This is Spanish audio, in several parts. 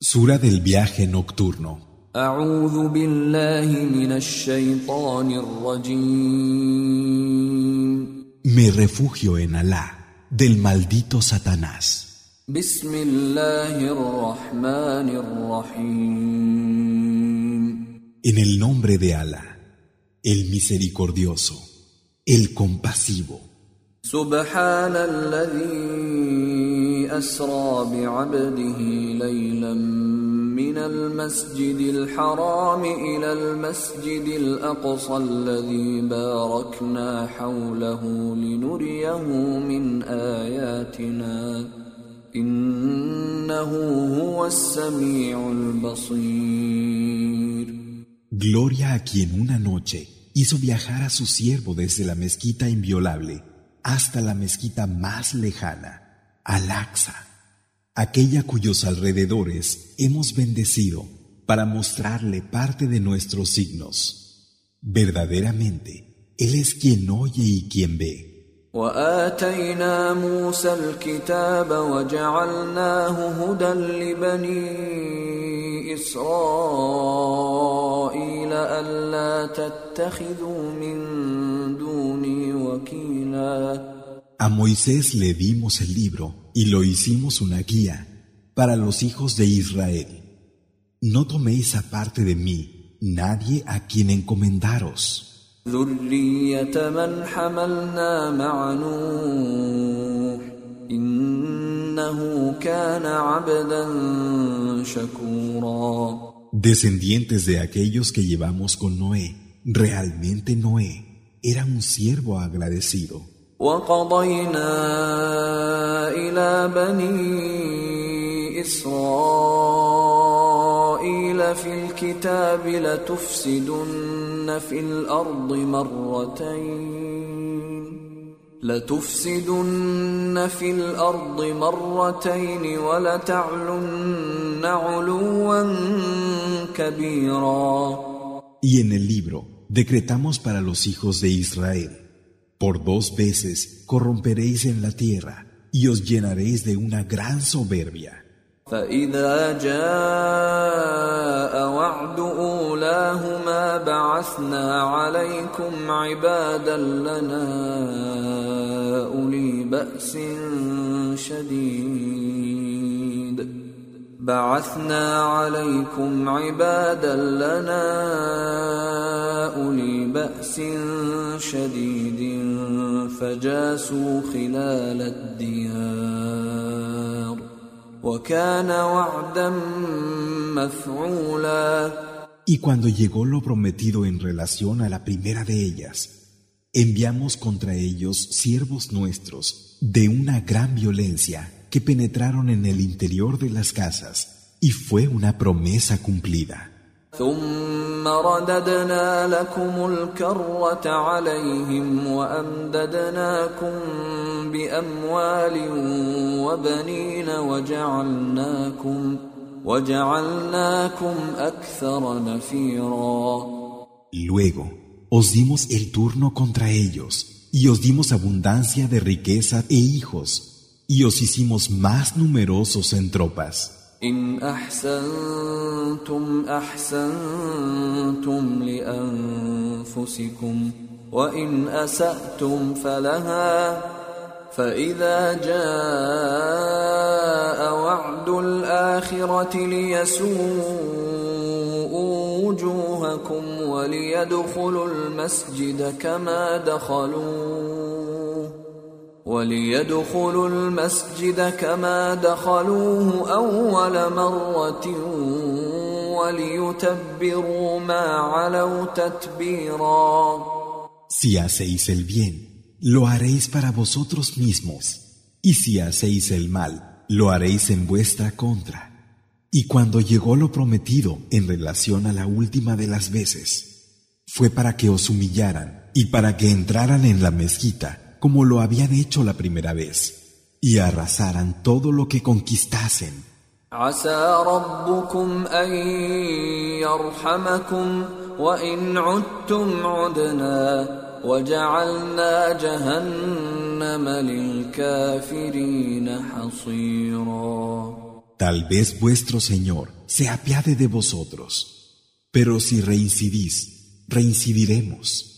Sura del viaje nocturno. Me refugio en Alá del maldito Satanás. En el nombre de Alá, el misericordioso, el compasivo. سبحان الذي أسرى بعبده ليلا من المسجد الحرام إلى المسجد الأقصى الذي باركنا حوله لنريه من آياتنا إنه هو السميع البصير Gloria a quien una noche hizo viajar a su siervo desde la mezquita inviolable hasta la mezquita más lejana, Al-Aqsa, aquella cuyos alrededores hemos bendecido para mostrarle parte de nuestros signos. Verdaderamente, Él es quien oye y quien ve. وآتينا موسى الكتاب وجعلناه هدى لبني إسرائيل ألا تتخذوا من دوني وكيلا A Moisés le dimos el libro y lo hicimos una guía para los hijos de Israel. No toméis aparte de mí nadie a quien encomendaros. ذرية من حملنا مع نوح إنه كان عبدا شكورا Descendientes de aquellos que llevamos con Noé, realmente Noé era un siervo agradecido. وقضينا إلى بني إسرائيل في الكتاب لتفسدن في الأرض مرتين لتفسدن في الأرض مرتين ولتعلن علوا كبيرا Y en el libro decretamos para los hijos de Israel, por dos veces corromperéis en la tierra y os llenaréis de una gran soberbia. فإذا جاء وعد أولاهما بعثنا عليكم عبادا لنا أولي بأس شديد. بعثنا عليكم عبادا لنا أولي بأس شديد فجاسوا خلال الديار. Y cuando llegó lo prometido en relación a la primera de ellas, enviamos contra ellos siervos nuestros de una gran violencia que penetraron en el interior de las casas, y fue una promesa cumplida. ثم رددنا لكم الكرة عليهم وأمددناكم بأموال وبنين وجعلناكم وجعلناكم أكثر نفيرا Luego, os dimos el turno contra ellos, y os dimos abundancia de riqueza e hijos, y os hicimos más numerosos en tropas. إن أحسنتم أحسنتم لأنفسكم وإن أسأتم فلها فإذا جاء وعد الآخرة ليسوءوا وجوهكم وليدخلوا المسجد كما دخلوه وليدخلوا المسجد كما دخلوه أول مرة وليتبروا ما علوا تتبيرا Si hacéis el bien, lo haréis para vosotros mismos, y si hacéis el mal, lo haréis en vuestra contra. Y cuando llegó lo prometido en relación a la última de las veces, fue para que os humillaran y para que entraran en la mezquita como lo habían hecho la primera vez, y arrasaran todo lo que conquistasen. Tal vez vuestro Señor se apiade de vosotros, pero si reincidís, reincidiremos.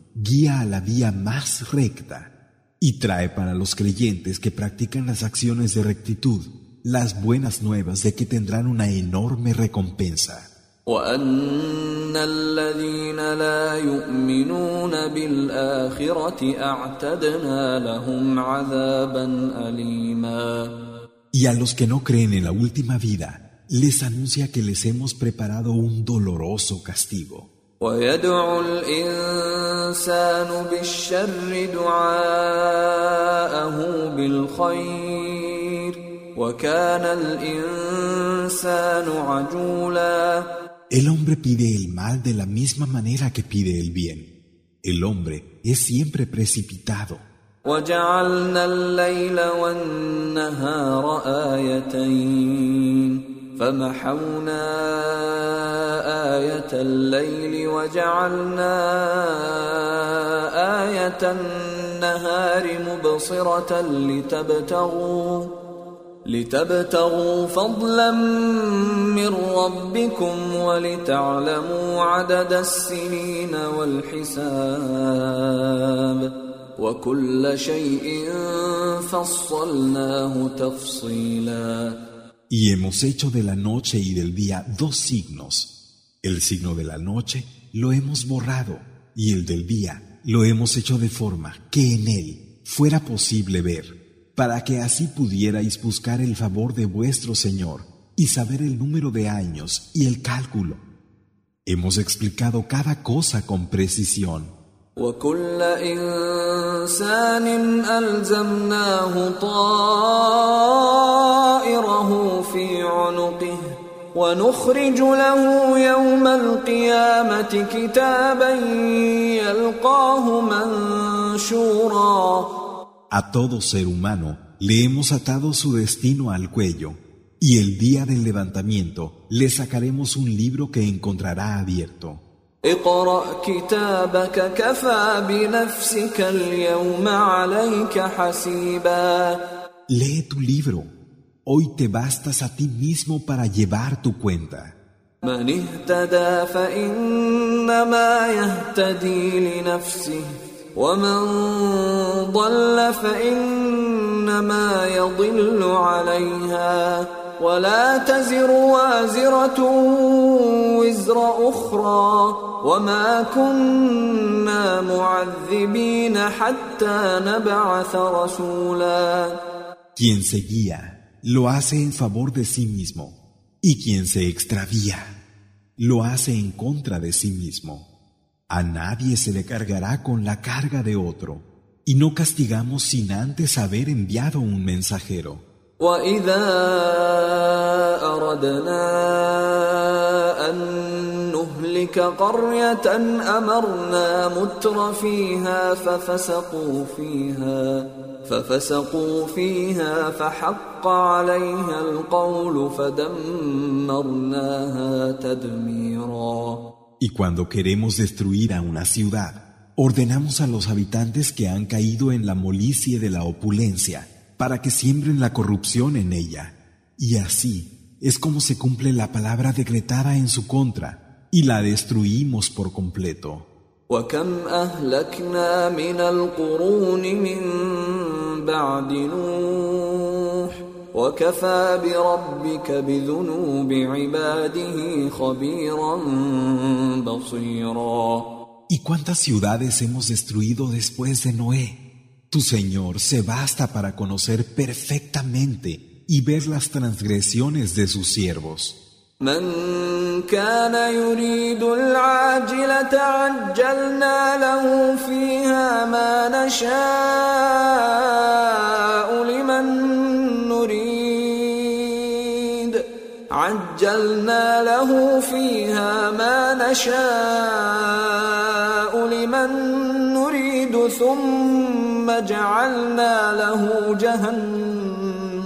guía a la vía más recta y trae para los creyentes que practican las acciones de rectitud las buenas nuevas de que tendrán una enorme recompensa. Y a los que no creen en la última vida, les anuncia que les hemos preparado un doloroso castigo. ويدعو الإنسان بالشر دعاءه بالخير وكان الإنسان عجولاً El hombre pide el mal de la misma manera que pide el bien. El hombre es siempre precipitado. وجعلنا الليل والنهار آيتين فمحونا آية الليل وجعلنا آية النهار مبصرة لتبتغوا لتبتغوا فضلا من ربكم ولتعلموا عدد السنين والحساب وكل شيء فصلناه تفصيلا Y hemos hecho de la noche y del día dos signos. El signo de la noche lo hemos borrado y el del día lo hemos hecho de forma que en él fuera posible ver para que así pudierais buscar el favor de vuestro Señor y saber el número de años y el cálculo. Hemos explicado cada cosa con precisión. A todo ser humano le hemos atado su destino al cuello, y el día del levantamiento le sacaremos un libro que encontrará abierto. اقرأ كتابك كفى بنفسك اليوم عليك حسيبا Lee tu libro. Hoy te bastas a ti mismo para llevar tu cuenta. من اهتدى فإنما يهتدي لنفسه ومن ضل فإنما يضل عليها. ولا تزر وازرة وزر أخرى وما كنا معذبين حتى نبعث رسولا Quien se guía lo hace en favor de sí mismo y quien se extravía lo hace en contra de sí mismo. A nadie se le cargará con la carga de otro, y no castigamos sin antes haber enviado un mensajero. وإذا أردنا أن نهلك قرية أمرنا متر فيها ففسقوا فيها ففسقوا فيها فحق عليها القول فدمرناها تدميرا Y cuando queremos destruir a una ciudad, ordenamos a los habitantes que han caído en la molicie de la opulencia para que siembren la corrupción en ella. Y así es como se cumple la palabra decretada en su contra y la destruimos por completo. ¿Y cuántas ciudades hemos destruido después de Noé? Tu Señor se basta para conocer perfectamente y ver las transgresiones de sus siervos. عجلنا له فيها ما نشاء لمن نريد ثم جعلنا له جهنم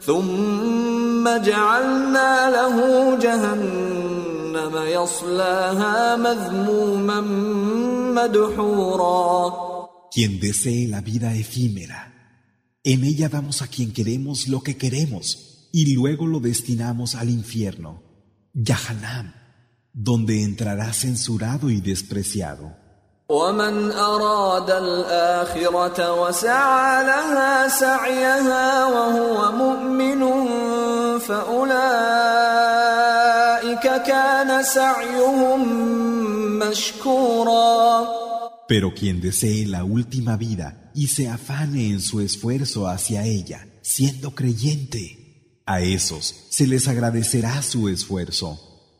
ثم جعلنا له جهنم يصلاها مذموما مدحورا Quien desee la vida efímera, en ella damos a quien queremos lo que queremos y luego lo destinamos al infierno, Yahanam, donde entrará censurado y despreciado. ومن أراد الآخرة وسعى لها سعيها وهو مؤمن فأولئك كان سعيهم مشكورا Pero quien desee la última vida y se afane en su esfuerzo hacia ella, siendo creyente, a esos se les agradecerá su esfuerzo.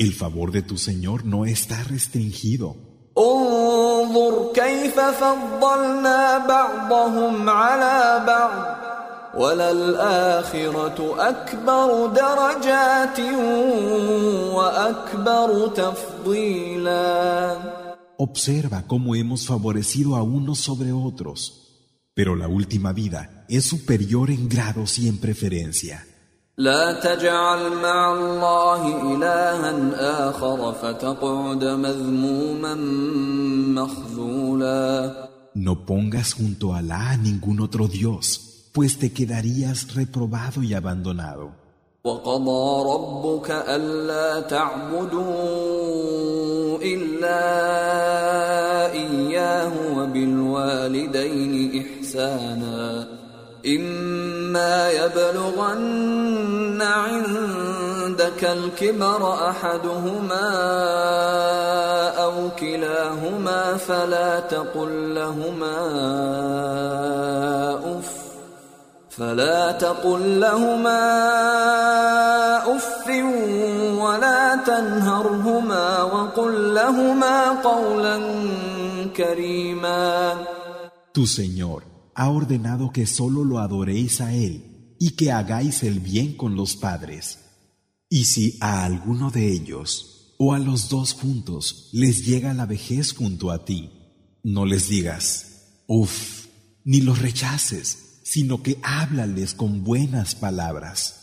El favor de tu Señor no está restringido. Observa cómo hemos favorecido a unos sobre otros. Pero la última vida es superior en grados y en preferencia. لا تجعل مع الله إلها آخر فتقعد مذموما مخذولا No pongas junto a Alá ningún otro Dios, pues te quedarías reprobado y abandonado. وقضى ربك ألا تعبدوا إلا إياه وبالوالدين إحسانا إما يبلغن عندك الكبر أحدهما أو كلاهما فلا تقل لهما أف فلا تقل لهما أف ولا تنهرهما وقل لهما قولا كريما. Tu Señor ha ordenado que solo lo adoréis a Él y que hagáis el bien con los padres. Y si a alguno de ellos o a los dos juntos les llega la vejez junto a ti, no les digas, uff, ni los rechaces sino que háblales con buenas palabras.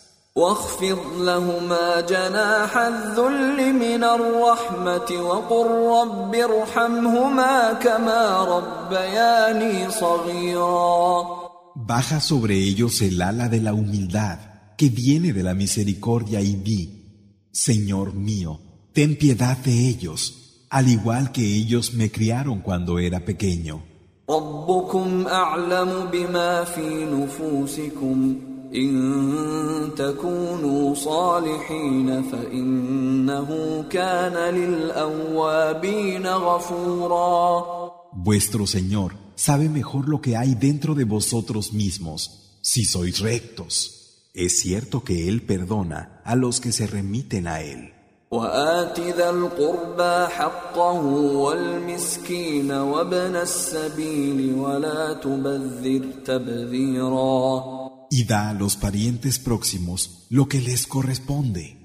Baja sobre ellos el ala de la humildad que viene de la misericordia y di, Señor mío, ten piedad de ellos, al igual que ellos me criaron cuando era pequeño. ربكم أعلم بما في نفوسكم إن تكونوا صالحين فإنه كان للأوابين غفورا Vuestro Señor sabe mejor lo que hay dentro de vosotros mismos, si sois rectos. Es cierto que Él perdona a los que se remiten a Él. وآت ذا القربى حقه والمسكين وابن السبيل ولا تبذر تبذيرا y da a los parientes próximos lo que les corresponde,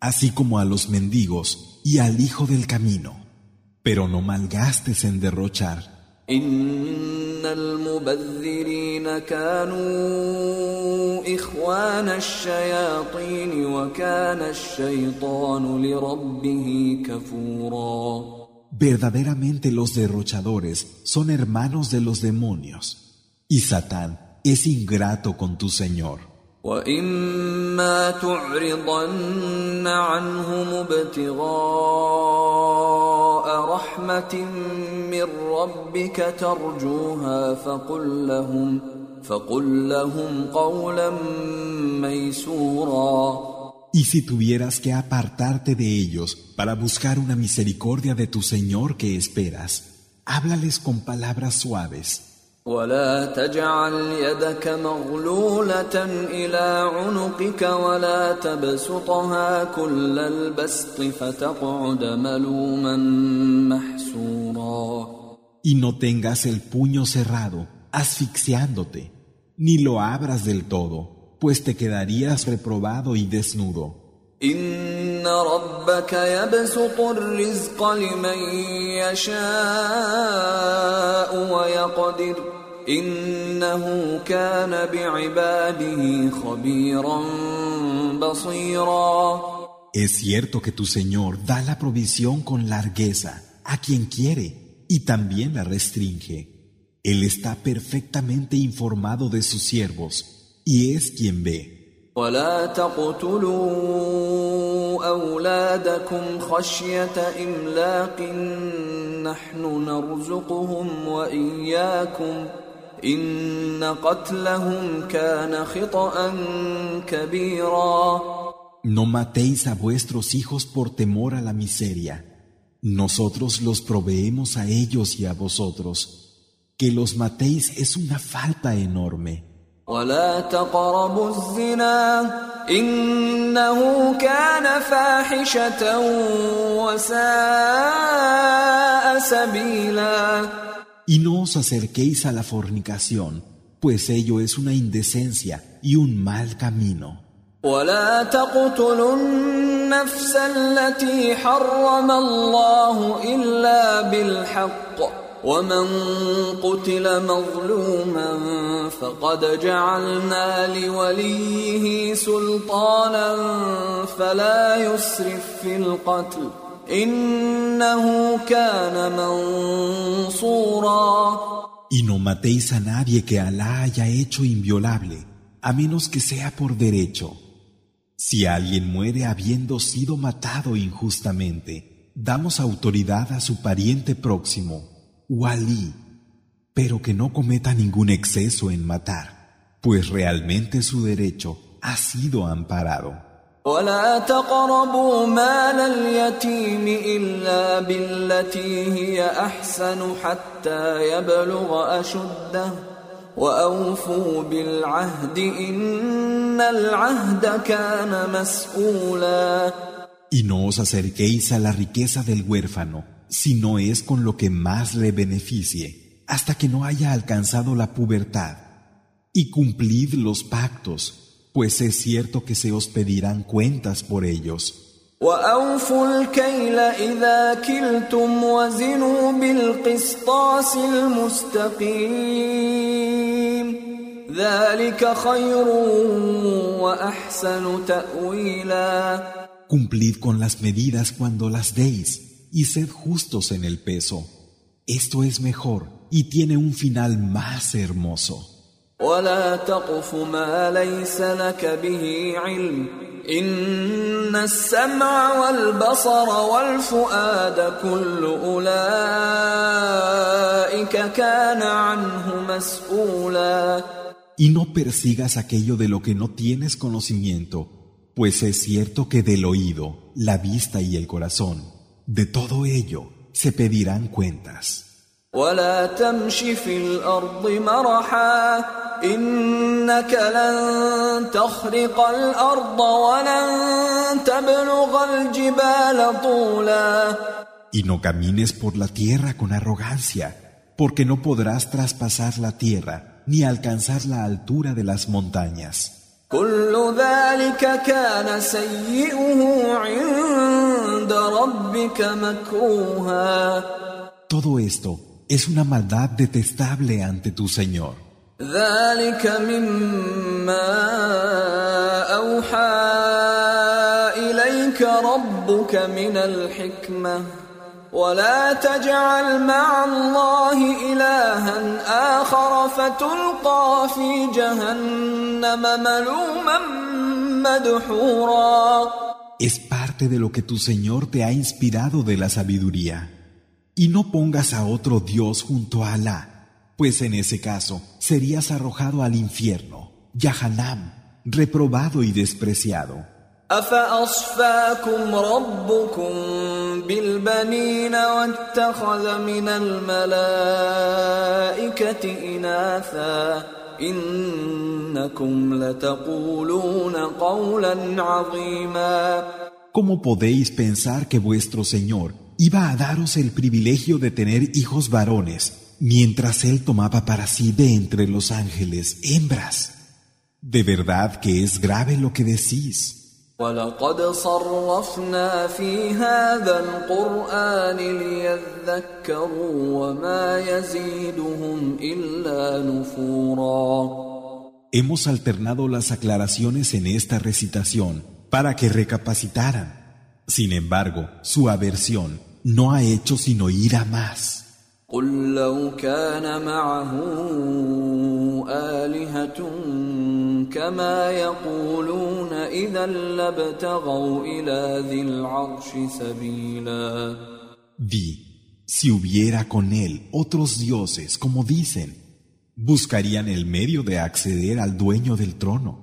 así como a los mendigos y al hijo del camino. Pero no malgastes en derrochar. Verdaderamente los derrochadores son hermanos de los demonios, y Satán es ingrato con tu Señor. واما تعرضن عنهم ابتغاء رحمه من ربك ترجوها فقل لهم فقل لهم قولا ميسورا Y si tuvieras que apartarte de ellos para buscar una misericordia de tu Señor que esperas, háblales con palabras suaves. ولا تجعل يدك مغلولة إلى عنقك ولا تبسطها كل البسط فتقعد ملوما محسورا Y no tengas el puño cerrado, asfixiándote, ni lo abras del todo, pues te quedarías reprobado y desnudo. إن ربك يبسط الرزق لمن يشاء ويقدر إنه كان بعباده خبيرا بصيرا Es cierto que tu Señor da la provisión con largueza a quien quiere y también la restringe. Él está perfectamente informado de sus siervos y es quien ve. ولا تقتلوا أولادكم خشية إملاق نحن نرزقهم وإياكم إن قتلهم كان خطأ كبيرا No matéis a vuestros hijos por temor a la miseria. Nosotros los proveemos a ellos y a vosotros. Que los matéis es una falta enorme. ولا تقربوا الزنا إنه كان فاحشة وساء سبيلا Y no os acerquéis a la fornicación, pues ello es una indecencia y un mal camino. ولا تقتلوا النفس التي حرم الله إلا بالحق ومن قتل مظلوما فقد جعلنا لوليه سلطانا فلا يسرف في القتل إنه كان منصورا y no matéis a nadie que Alá haya hecho inviolable, a menos que sea por derecho. Si alguien muere habiendo sido matado injustamente, damos autoridad a su pariente próximo, Wali, pero que no cometa ningún exceso en matar, pues realmente su derecho ha sido amparado. ولا تقربوا مال اليتيم إلا بالتي هي أحسن حتى يبلغ أشده وأوفوا بالعهد إن العهد كان مسؤولا Y no os acerquéis a la riqueza del huérfano, si no es con lo que más le beneficie, hasta que no haya alcanzado la pubertad. Y cumplid los pactos, pues es cierto que se os pedirán cuentas por ellos. وأوفوا الكيل إذا كلتم وزنوا بالقسطاس المستقيم ذلك خير وأحسن تأويلا Cumplid con las medidas cuando las deis, y sed justos en el peso. Esto es mejor y tiene un final más hermoso. ولا تقف ما ليس لك به علم إن السمع والبصر والفؤاد كل أولئك كان عنه مسؤولا Y no persigas aquello de lo que no tienes conocimiento, pues es cierto que del oído, la vista y el corazón, de todo ello se pedirán cuentas. ولا تمش في الأرض مرحا إنك لن تخرق الأرض ولن تبلغ الجبال طولا Y no camines por la tierra con arrogancia, porque no podrás traspasar la tierra ni alcanzar la altura de las montañas. كل ذلك كان سيئه عند ربك مكروها Todo esto es una maldad detestable ante tu Señor. ذلك مما أوحى إليك ربك من الحكمة ولا تجعل مع الله إلها آخر فتلقى في جهنم ملوما مدحورا Es parte de lo que tu Señor te ha inspirado de la sabiduría. Y no pongas a otro Dios junto a Alá, pues en ese caso serías arrojado al infierno, Yahanam, reprobado y despreciado. أفأصفاكم ربكم بالبنين واتخذ من الملائكة إناثا إنكم لتقولون قولا عظيما ¿Cómo podéis pensar que vuestro Señor iba a daros el privilegio de tener hijos varones, mientras Él tomaba para sí de entre los ángeles hembras? De verdad que es grave lo que decís. ولقد صرفنا في هذا القرآن ليذكروا وما يزيدهم إلا نفورا Hemos alternado las aclaraciones en esta recitación para que recapacitaran. Sin embargo, su aversión no ha hecho sino ir a más. قل لو كان معه آلهة كما يقولون إذا لابتغوا إلى ذي العرش سبيلا Di, si hubiera con él otros dioses, como dicen, buscarían el medio de acceder al dueño del trono.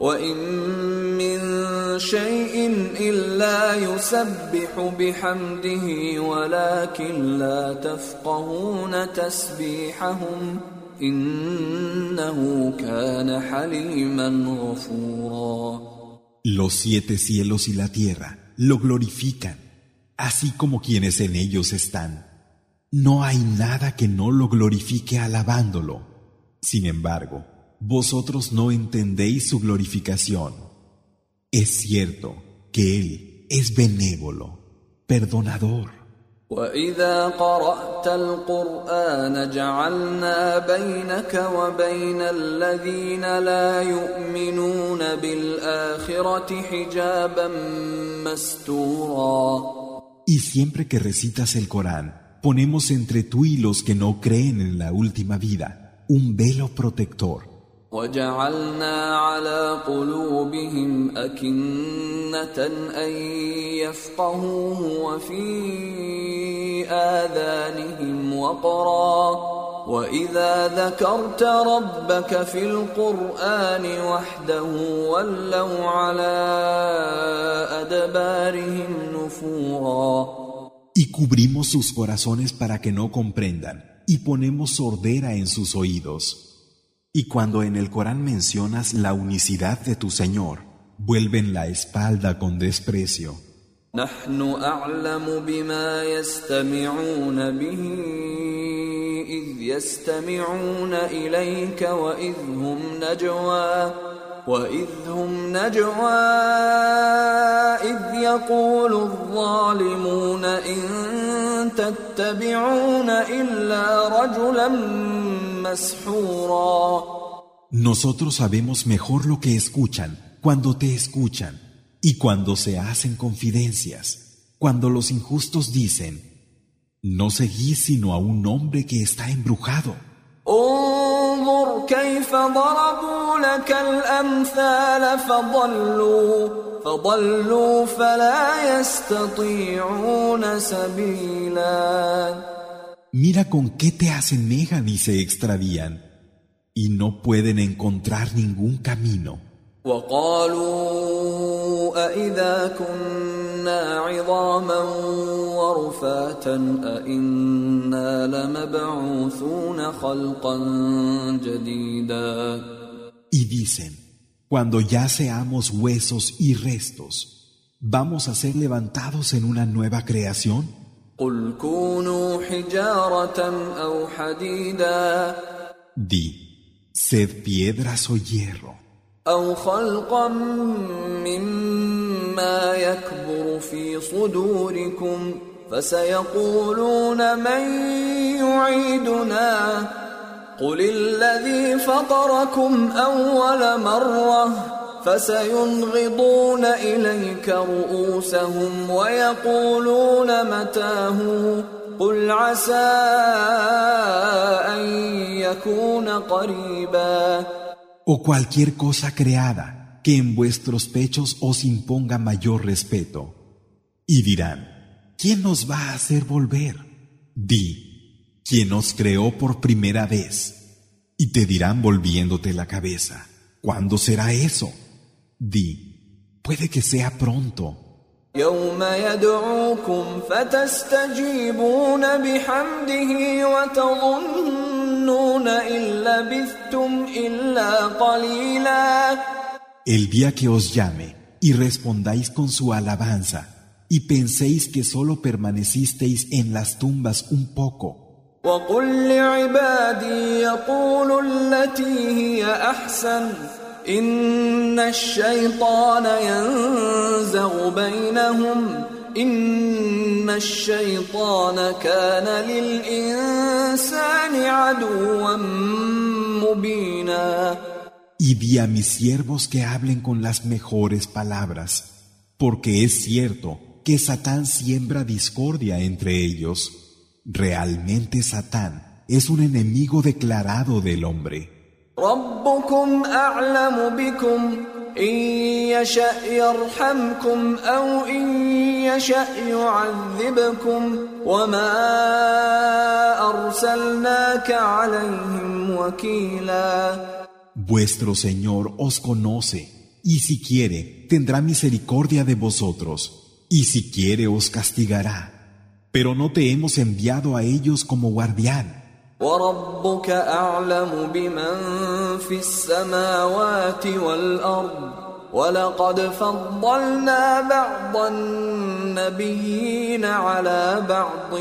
وإن من شيء إلا يسبح بحمده ولكن لا تفقهون تسبيحهم إنه كان حليما غفورا Los siete cielos y la tierra lo glorifican, así como quienes en ellos están. No hay nada que no lo glorifique alabándolo. Sin embargo, vosotros no entendéis su glorificación. Es cierto que Él es benévolo, perdonador. وإذا قرأت القرآن جعلنا بينك وبين الذين لا يؤمنون بالآخرة حجابا مستورا Y siempre que recitas el Corán, ponemos entre tú y los que no creen en la última vida un velo protector. وجعلنا على قلوبهم أكنة أن يفقهوه وفي آذانهم وقرا وإذا ذكرت ربك في القرآن وحده ولوا على أدبارهم نفورا Y cubrimos sus corazones para que no comprendan, y ponemos sordera en sus oídos. Y cuando en el Corán mencionas la unicidad de tu Señor, vuelven la espalda con desprecio. نحن أعلم بما يستمعون به إذ يستمعون إليك وإذ هم نجوى وإذ هم نجوى إذ يقول الظالمون إن تتبعون إلا رجلا مسحورا Nosotros sabemos mejor lo que escuchan cuando te escuchan y cuando se hacen confidencias, cuando los injustos dicen, no seguís sino a un hombre que está embrujado. انظر كيف ضربوا لك الأمثال فضلوا فضلوا فلا يستطيعون سبيلا Mira con qué te asemejan y se extravían, y no pueden encontrar ningún camino. وقالوا أإذا كنا عظاما ورفاتا أإنا لمبعوثون خلقا جديدا Y dicen, cuando ya seamos huesos y restos, ¿vamos a ser levantados en una nueva creación? قل كونوا حجارة أو حديدا. Di, sed piedras o hierro, أو خلقا مما يكبر في صدوركم فسيقولون من يعيدنا. قل الذي فطركم أول مرة. فسينغضون إليك رؤوسهم ويقولون متاه قل عسى أن يكون قريبا O cualquier cosa creada que en vuestros pechos os imponga mayor respeto. Y dirán, ¿quién nos va a hacer volver? Di, ¿quién os creó por primera vez? Y te dirán volviéndote la cabeza, ¿cuándo será eso? Di, puede que sea pronto. يوم يدعوكم فتستجيبون بحمده وتظنون إن لبثتم إلا قليلا El día que os llame y respondáis con su alabanza y penséis que solo permanecisteis en las tumbas un poco. وقل لعبادي يقولوا التي هي أحسن إن الشيطان ينزغ بينهم إن الشيطان كان للإنسان عدوا مبينا Y di a mis siervos que hablen con las mejores palabras, porque es cierto que Satán siembra discordia entre ellos. Realmente Satán es un enemigo declarado del hombre. ربكم أعلم بكم إن يشأ يرحمكم أو إن يشأ يعذبكم وما أرسلناك عليهم وكيلا Vuestro Señor os conoce, y si quiere, tendrá misericordia de vosotros, y si quiere, os castigará. Pero no te hemos enviado a ellos como guardián. وربك أعلم بمن في السماوات والأرض ولقد فضلنا بعض النبيين على بعض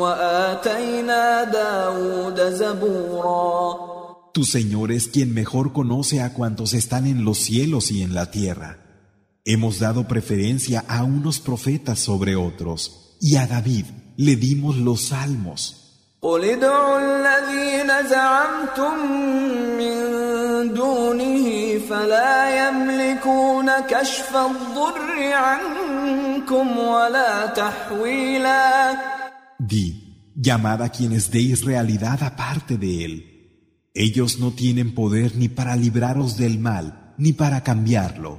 وآتينا داود زبورا Tu Señor es quien mejor conoce a cuantos están en los cielos y en la tierra. Hemos dado preferencia a unos profetas sobre otros, y a David le dimos los salmos. قل ادعوا الذين زعمتم من دونه فلا يملكون كشف الضر عنكم ولا تحويلا Di, llamad a quienes deis realidad aparte de él. Ellos no tienen poder ni para libraros del mal, ni para cambiarlo.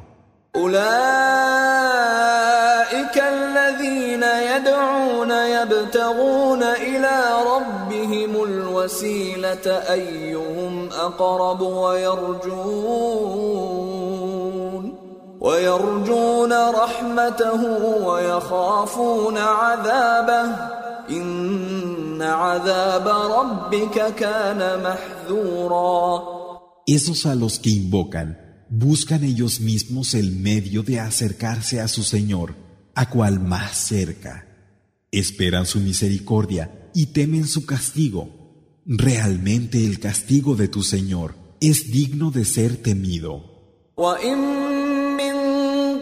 الذين يدعون يبتغون إلى ربهم الوسيلة أيهم أقرب ويرجون ويرجون رحمته ويخافون عذابه إن عذاب ربك كان محذورا. Esos a los que invocan, buscan ellos mismos el medio de acercarse a su Señor, a cual más cerca. Esperan su misericordia y temen su castigo. Realmente el castigo de tu Señor es digno de ser temido. وإن من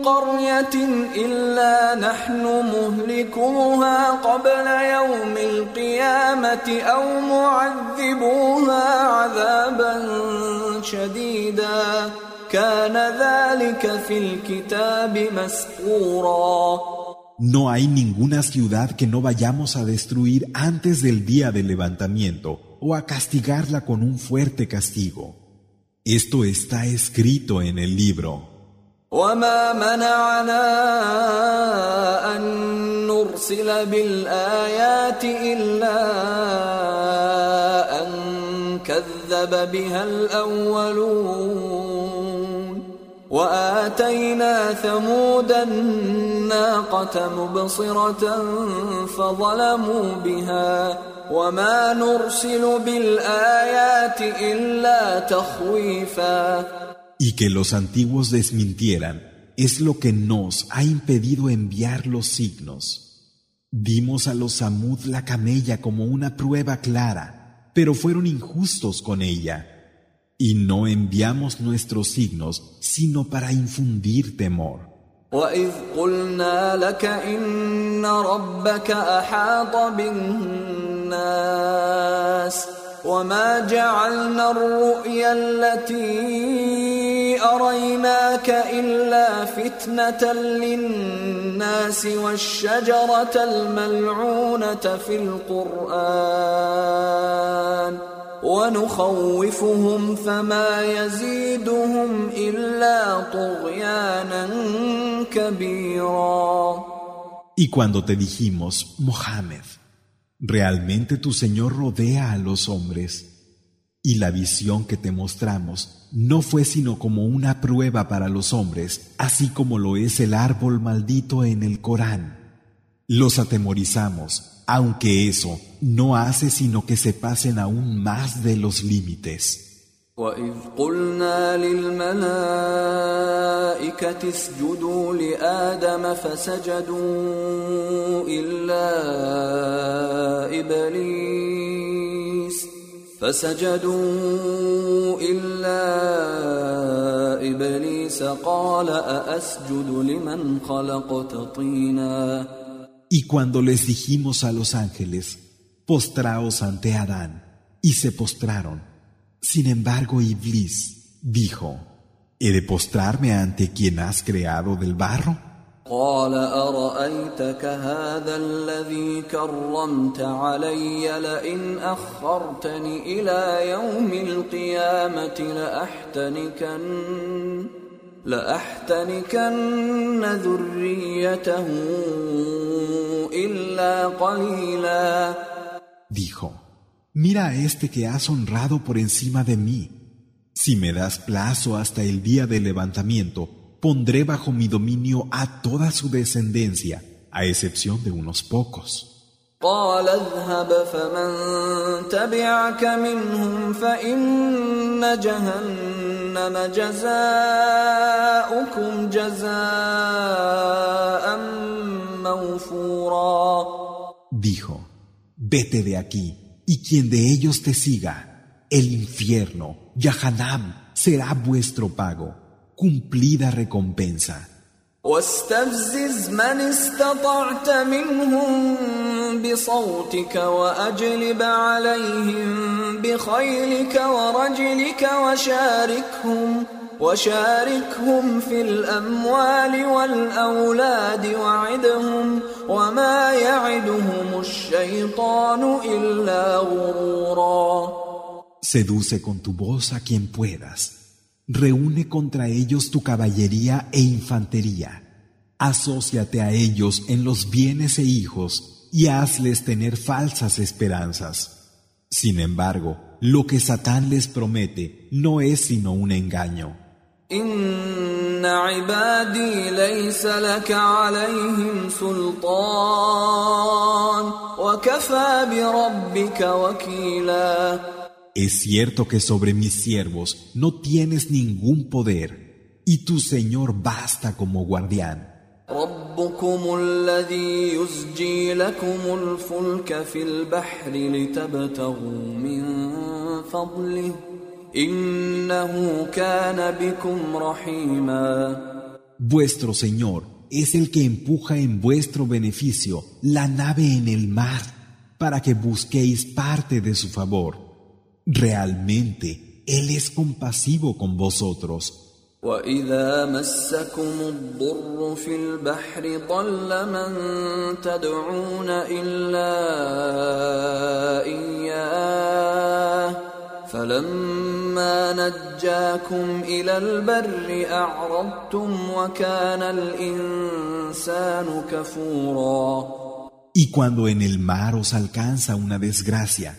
قرية إلا نحن مهلكوها قبل يوم القيامة أو معذبوها عذابا شديدا كان ذلك في الكتاب مسطورا No hay ninguna ciudad que no vayamos a destruir antes del día del levantamiento o a castigarla con un fuerte castigo. Esto está escrito en el libro. وما منعنا أن نرسل بالآيات إلا أن كذب بها الأولون وآتينا ثمود الناقة مبصرة فظلموا بها وما نرسل بالآيات إلا تخويفاً Y que los antiguos desmintieran es lo que nos ha impedido enviar los signos. Dimos a los Samud la camella como una prueba clara, pero fueron injustos con ella. Y no enviamos nuestros signos sino para infundir temor. وإذ قلنا لك إن ربك أحاط بالناس وما جعلنا الرؤيا التي أريناك إلا فتنة للناس والشجرة الملعونة في القرآن ونخوفهم فما يزيدهم إلا طغيانا كبيرا Y cuando te dijimos, Mohammed, realmente tu Señor rodea a los hombres, y la visión que te mostramos no fue sino como una prueba para los hombres, así como lo es el árbol maldito en el Corán. Los atemorizamos, aunque eso no hace sino que se pasen aún más de los límites. وإذ قلنا للملائكة اسجدوا لآدم فسجدوا إلا إبليس فسجدوا إلا إبليس قال أأسجد لمن خلقت طينا Y cuando les dijimos a los ángeles, postraos ante Adán, y se postraron. Sin embargo, Iblis dijo, ¿he de postrarme ante quien has creado del barro? قال أرأيتك هذا الذي كرمت علي لئن أخرتني إلى يوم القيامة لأحتنكن لأحتنكن ذريته إلا قليلا Dijo, Mira a este que has honrado por encima de mí. Si me das plazo hasta el día del levantamiento, pondré bajo mi dominio a toda su descendencia, a excepción de unos pocos. Dijo, vete de aquí y quien de ellos te siga, el infierno, Yahanam, será vuestro pago, cumplida recompensa. واستفزز من استطعت منهم بصوتك وأجلب عليهم بخيلك ورجلك وشاركهم وشاركهم في الأموال والأولاد وعدهم وما يعدهم الشيطان إلا غرورا Seduce con tu voz a quien puedas. Reúne contra ellos tu caballería e infantería. Asociate a ellos en los bienes e hijos y hazles tener falsas esperanzas. Sin embargo, lo que Satán les promete no es sino un engaño. إن عبادي ليس لك عليهم سلطان وكفى بربك وكيلا Es cierto que sobre mis siervos no tienes ningún poder, y tu Señor basta como guardián. ربكم الذي يزجي لكم الفلك في البحر لتبتغوا من فضله Vuestro Señor es el que empuja en vuestro beneficio la nave en el mar para que busquéis parte de su favor. Realmente, Él es compasivo con vosotros. Y cuando en el mar os alcanza una desgracia,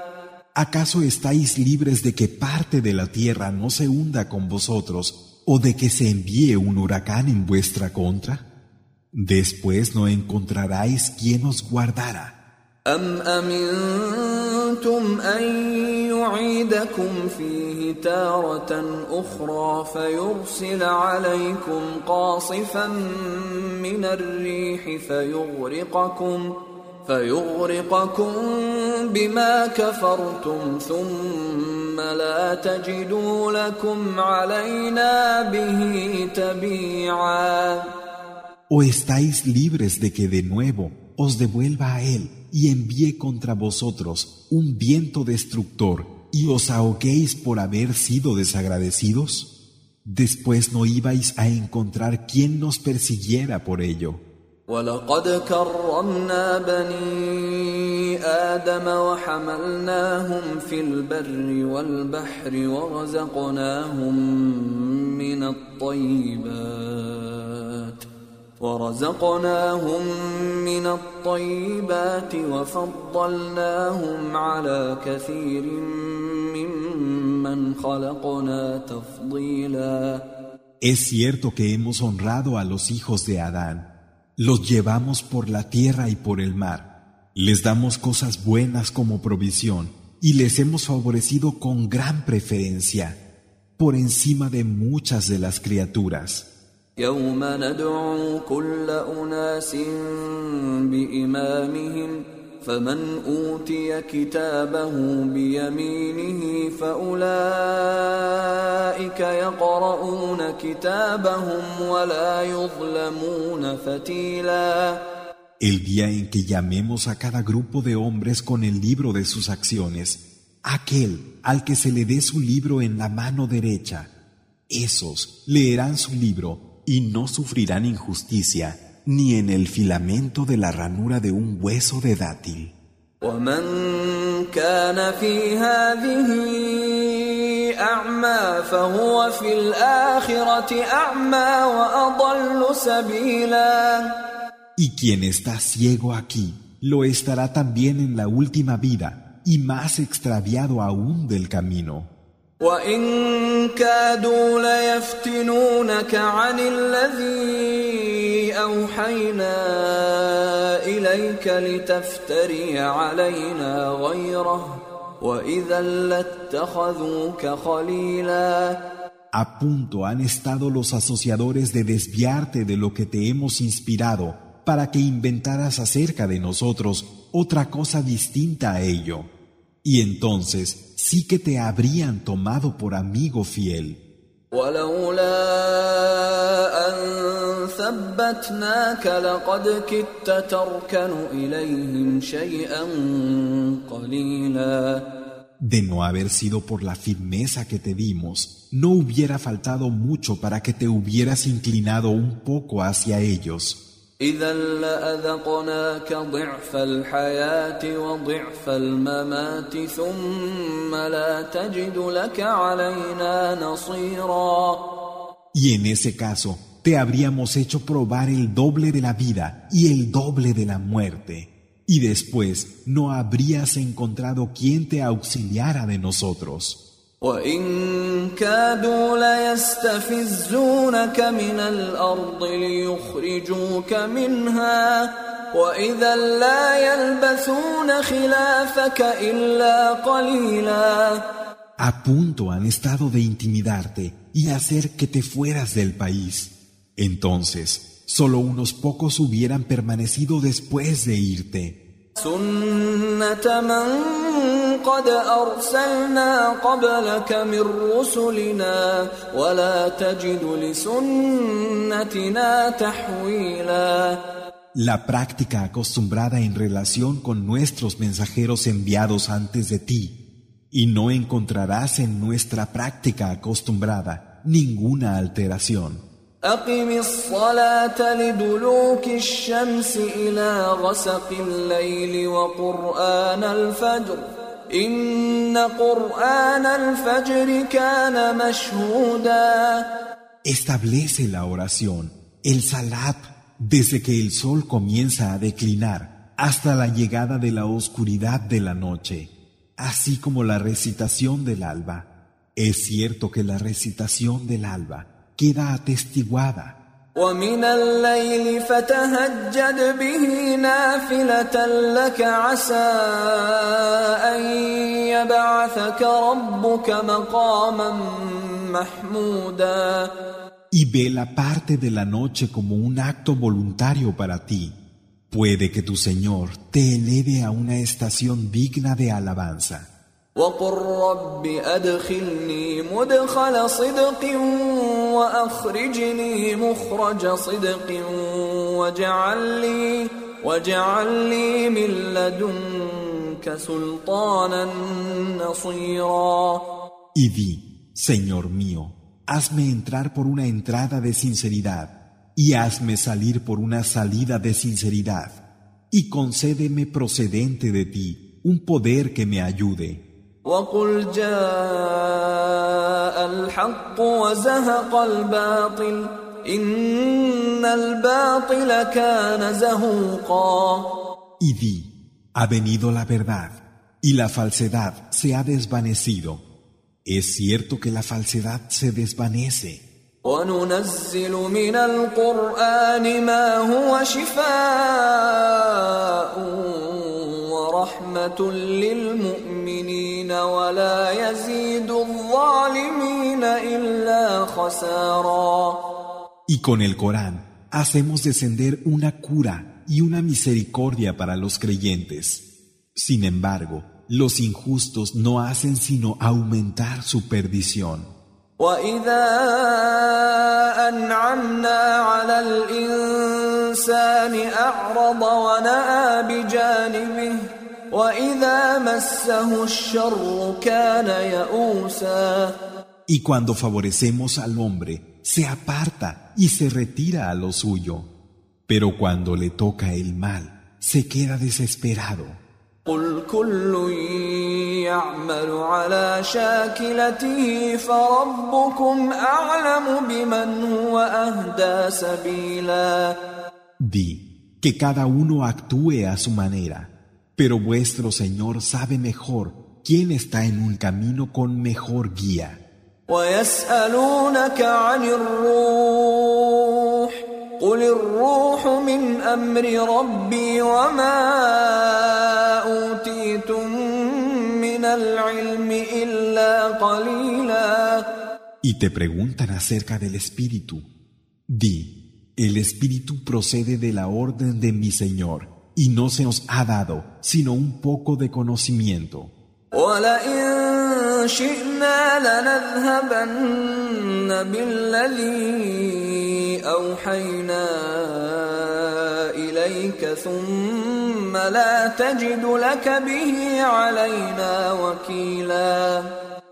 ¿Acaso estáis libres de que parte de la tierra no se hunda con vosotros o de que se envíe un huracán en vuestra contra? Después no encontraráis quien os guardara. أم أمنتم أن يعيدكم فيه تارة أخرى فيرسل عليكم قاصفا من الريح فيغرقكم فيغرقكم بما كفرتم ثم لا تجدوا لكم علينا به تبيعا ¿O estáis libres de que de nuevo os devuelva a Él y envíe contra vosotros un viento destructor y os ahoguéis por haber sido desagradecidos? Después no ibais a encontrar quien nos persiguiera por ello. ولقد كرمنا بني آدم وحملناهم في البر والبحر ورزقناهم من الطيبات ورزقناهم من الطيبات وفضلناهم على كثير ممن خلقنا تفضيلا Es cierto que hemos honrado a los hijos de Adán. Los llevamos por la tierra y por el mar. Les damos cosas buenas como provisión y les hemos favorecido con gran preferencia por encima de muchas de las criaturas. يوم ندعو كل أناس بإمامهم فمن أوتي كتابه بيمينه فأولئك يقرؤون كتابهم ولا يظلمون فتيلا El día en que llamemos a cada grupo de hombres con el libro de sus acciones, aquel al que se le dé su libro en la mano derecha, esos leerán su libro y no sufrirán injusticia ni en el filamento de la ranura de un hueso de dátil. Y quien está ciego aquí, lo estará también en la última vida y más extraviado aún del camino. وان كادوا ليفتنونك عن الذي اوحينا اليك لتفتري علينا غيره واذا لاتخذوك خليلا A punto han estado los asociadores de desviarte de lo que te hemos inspirado para que inventaras acerca de nosotros otra cosa distinta a ello. Y entonces sí que te habrían tomado por amigo fiel. De no haber sido por la firmeza que te dimos, no hubiera faltado mucho para que te hubieras inclinado un poco hacia ellos. Y en ese caso te habríamos hecho probar el doble de la vida y el doble de la muerte. Y después no habrías encontrado quien te auxiliara de nosotros. وإن كادوا ليستفزونك من الأرض ليخرجوك منها وإذا لا يلبثون خلافك إلا قليلا A punto han estado de intimidarte y hacer que te fueras del país. Entonces, solo unos pocos hubieran permanecido después de irte. سنة من قد أرسلنا قبلك من رسلنا ولا تجد لسنتنا تحويلا La práctica acostumbrada en relación con nuestros mensajeros enviados antes de ti, y no encontrarás en nuestra práctica acostumbrada ninguna alteración. أقم الصلاة لدلوك الشمس إلى غسق الليل وقرآن الفجر Establece la oración, el salat, desde que el sol comienza a declinar hasta la llegada de la oscuridad de la noche, así como la recitación del alba. Es cierto que la recitación del alba queda atestiguada ومن الليل فتهجد به نافلة لك عسى أن يبعثك ربك مقاما محمودا Y ve la parte de la noche como un acto voluntario para ti. Puede que tu Señor te eleve a una estación digna de alabanza. وقل رب أدخلني مدخل صدق وأخرجني مخرج صدق واجعل لي واجعل لي من لدنك سلطانا نصيرا Y di, Señor mío, hazme entrar por una entrada de sinceridad y hazme salir por una salida de sinceridad y concédeme procedente de ti un poder que me ayude. وقل جاء الحق وزهق الباطل إن الباطل كان زهوقا Y di, ha venido la verdad y la falsedad se ha desvanecido. Es cierto que la falsedad se desvanece. وننزل من القرآن ما هو شفاء ورحمة للمؤمنين ولا يزيد الظالمين إلا خسارا Y con el Corán hacemos descender una cura y una misericordia para los creyentes. Sin embargo, los injustos no hacen sino aumentar su perdición. وإذا أنعمنا على الإنسان أعرض ونأى بجانبه وإذا مسه الشر كان يئوسا Y cuando favorecemos al hombre, se aparta y se retira a lo suyo. Pero cuando le toca el mal, se queda desesperado. قل كل يعمل على شاكلته فربكم أعلم بمن هو أهدى سبيلا Di que cada uno actúe a su manera, pero vuestro Señor sabe mejor quién está en un camino con mejor guía. ويسألونك عن الروح قل الروح من أمر ربي وما أوتيتم من العلم إلا قليلا Y te preguntan acerca del Espíritu. Di, el Espíritu procede de la orden de mi Señor, y no se nos ha dado sino un poco de conocimiento.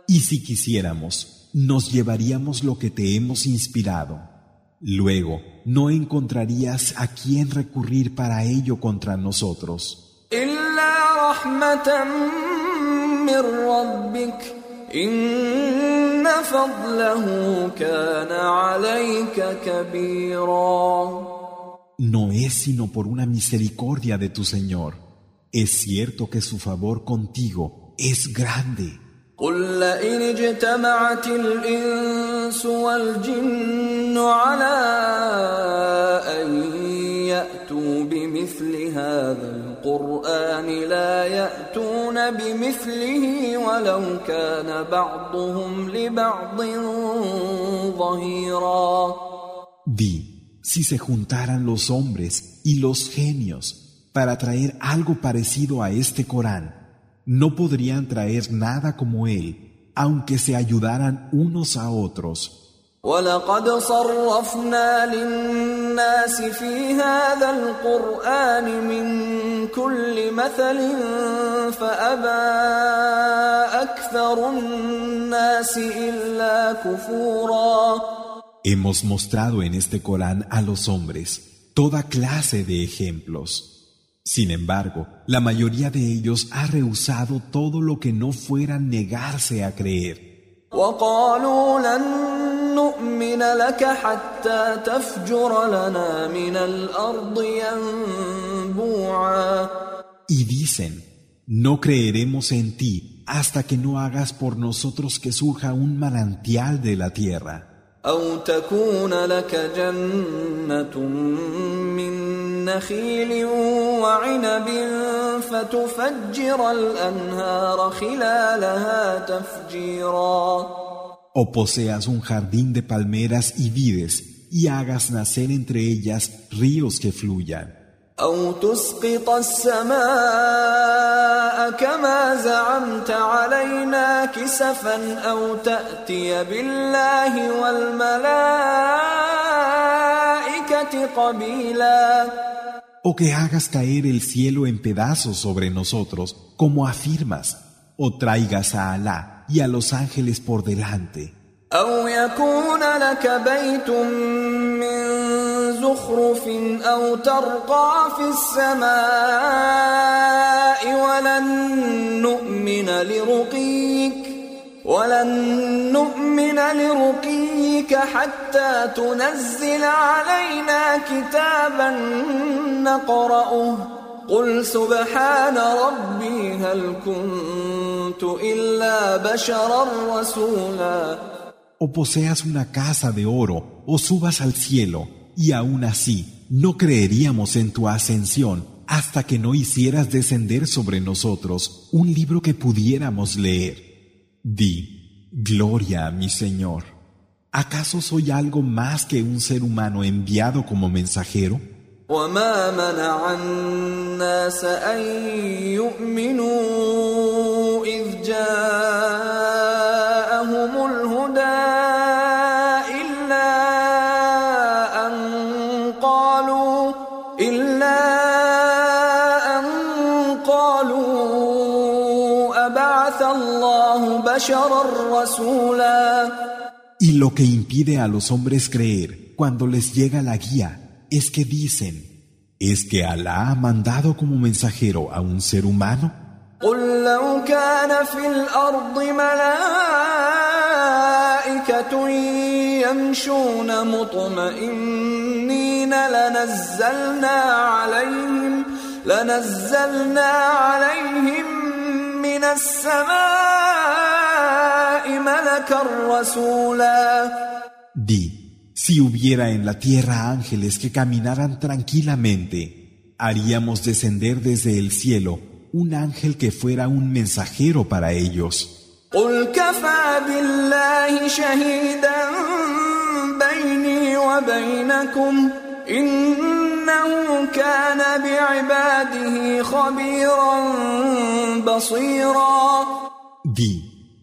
Y si quisiéramos, nos llevaríamos lo que te hemos inspirado. Luego, no encontrarías a quien recurrir para ello contra nosotros. No es sino por una misericordia de tu Señor. Es cierto que su favor contigo es grande. قل لئن اجتمعت الإنس والجن على أن يأتوا بمثل هذا القرآن لا يأتون بمثله ولو كان بعضهم لبعض ظهيرا Di, si se juntaran los hombres y los genios para traer algo parecido a este Corán, no podrían traer nada como él, aunque se ayudaran unos a otros. ولقد صرفنا للناس في هذا القرآن من كل مثل فأبى أكثر الناس إلا كفورا Hemos mostrado en este Corán a los hombres toda clase de ejemplos. Sin embargo, la mayoría de ellos ha rehusado todo lo que no fuera negarse a creer. Y dicen, no creeremos en ti hasta que no hagas por nosotros que surja un manantial de la tierra. أو تكون لك جنة من نخيل وعنب فتفجر الأنهار خلالها تفجيرا O poseas un jardín de palmeras y vides y hagas nacer entre ellas ríos que fluyan. أو تسقط السماء كما زعمت علينا كسفا أو تأتي بالله والملائكة قبيلا O que hagas caer el cielo en pedazos sobre nosotros, como afirmas, o traigas a Alá y a los ángeles por delante. أو يكون لك بيت من زخرف أو ترقى في السماء ولن نؤمن لرقيك ولن نؤمن لرقيك حتى تنزل علينا كتابا نقرأه قل سبحان ربي هل كنت إلا بشرا رسولا O poseas una casa de oro o subas al cielo, y aún así no creeríamos en tu ascensión hasta que no hicieras descender sobre nosotros un libro que pudiéramos leer. Di, Gloria a mi Señor. ¿Acaso soy algo más que un ser humano enviado como mensajero? وما منع الناس أن يؤمنوا إذ جاءهم lo que impide a los hombres creer cuando les llega la guía es que dicen, ¿es que Alá ha mandado como mensajero a un ser humano? قل لو كان في الأرض ملائكة يمشون مطمئنين لنزلنا عليهم لنزلنا عليهم من السماء ملكا رسولا Di, si hubiera en la tierra ángeles que caminaran tranquilamente, haríamos descender desde el cielo un ángel que fuera un mensajero para ellos. Di,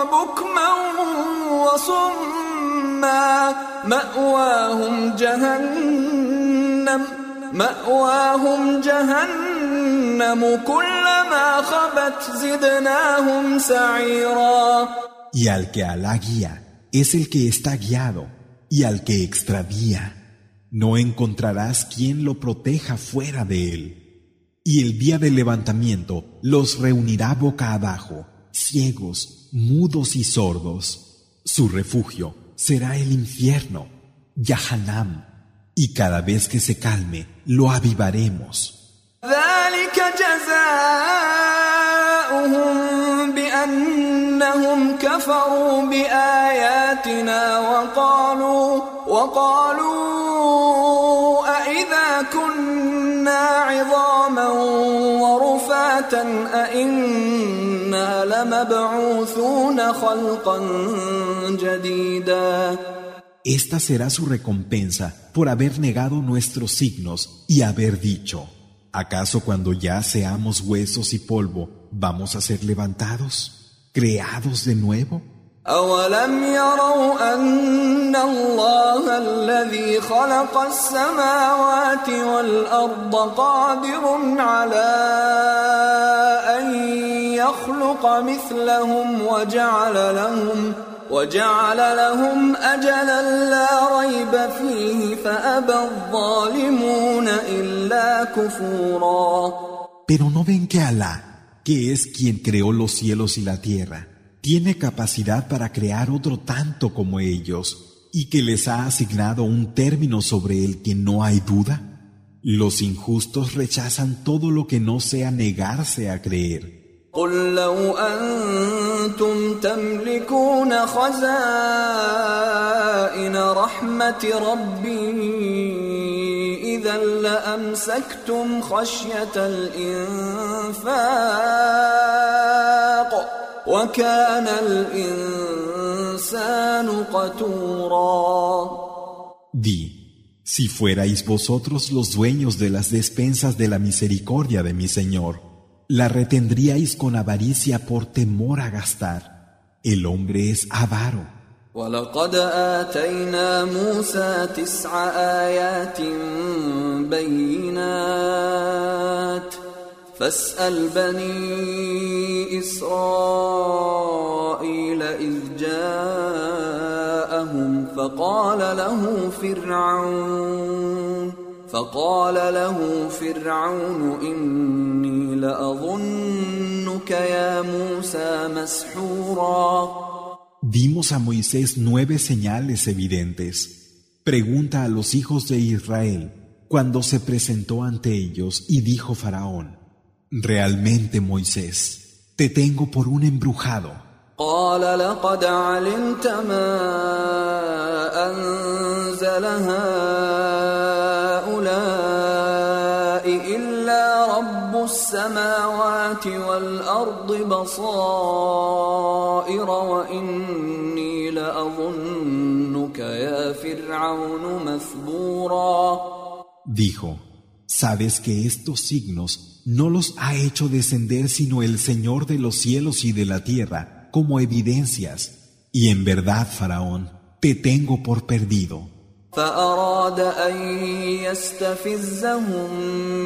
وبكما وصما ماواهم جهنم مأواهم جهنم كلما خبت زدناهم سعيرا Y al que Alá guía es el que está guiado, y al que extravía, no encontrarás quien lo proteja fuera de él. Y el día del levantamiento los reunirá boca abajo, ciegos, mudos y sordos. Su refugio será el infierno, Yahanam, y cada vez que se calme, lo avivaremos. ذلك جزاؤهم بأنهم كفروا بآياتنا وقالوا وقالوا أإذا كنا عظاما ورفاتا أإنا لمبعوثون خلقا جديدا. Esta será su recompensa por haber negado nuestros signos y haber dicho, ¿acaso cuando ya seamos huesos y polvo vamos a ser levantados, creados de nuevo? أولم يروا أن الله الذي خلق السماوات والأرض قادر على أن يخلق مثلهم وجعل لهم وجعل لهم أجلا لا ريب فيه فأبى الظالمون إلا كفورا Pero no ven que Alá, que es quien creó los cielos y la tierra, tiene capacidad para crear otro tanto como ellos y que les ha asignado un término sobre el que no hay duda? Los injustos rechazan todo lo que no sea negarse a creer. قل لو أنتم تملكون خزائن رحمة ربي إذا لأمسكتم خشية الإنفاق وكان الإنسان قتورا Di, si fuerais vosotros los dueños de las despensas de la misericordia de mi Señor, la retendríais con avaricia por temor a gastar. El hombre es avaro. ولقد آتينا موسى تسع آيات بينات فاسأل بني إسرائيل إذ جاءهم فقال له فرعون فقال له فرعون إني لأظنك يا موسى مسحورا Dimos a Moisés nueve señales evidentes. Pregunta a los hijos de Israel cuando se presentó ante ellos y dijo Faraón, Realmente Moisés, te tengo por un embrujado. قال لقد علمت ما أنزل السماوات والأرض بصائر وإني لأظنك يا فرعون مثبورا Dijo, sabes que estos signos no los ha hecho descender sino el Señor de los cielos y de la tierra como evidencias, y en verdad, Faraón, te tengo por perdido. فأراد أن يستفزهم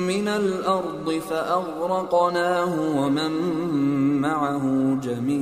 من الأرض فأغرقناه ومن معه جميعا.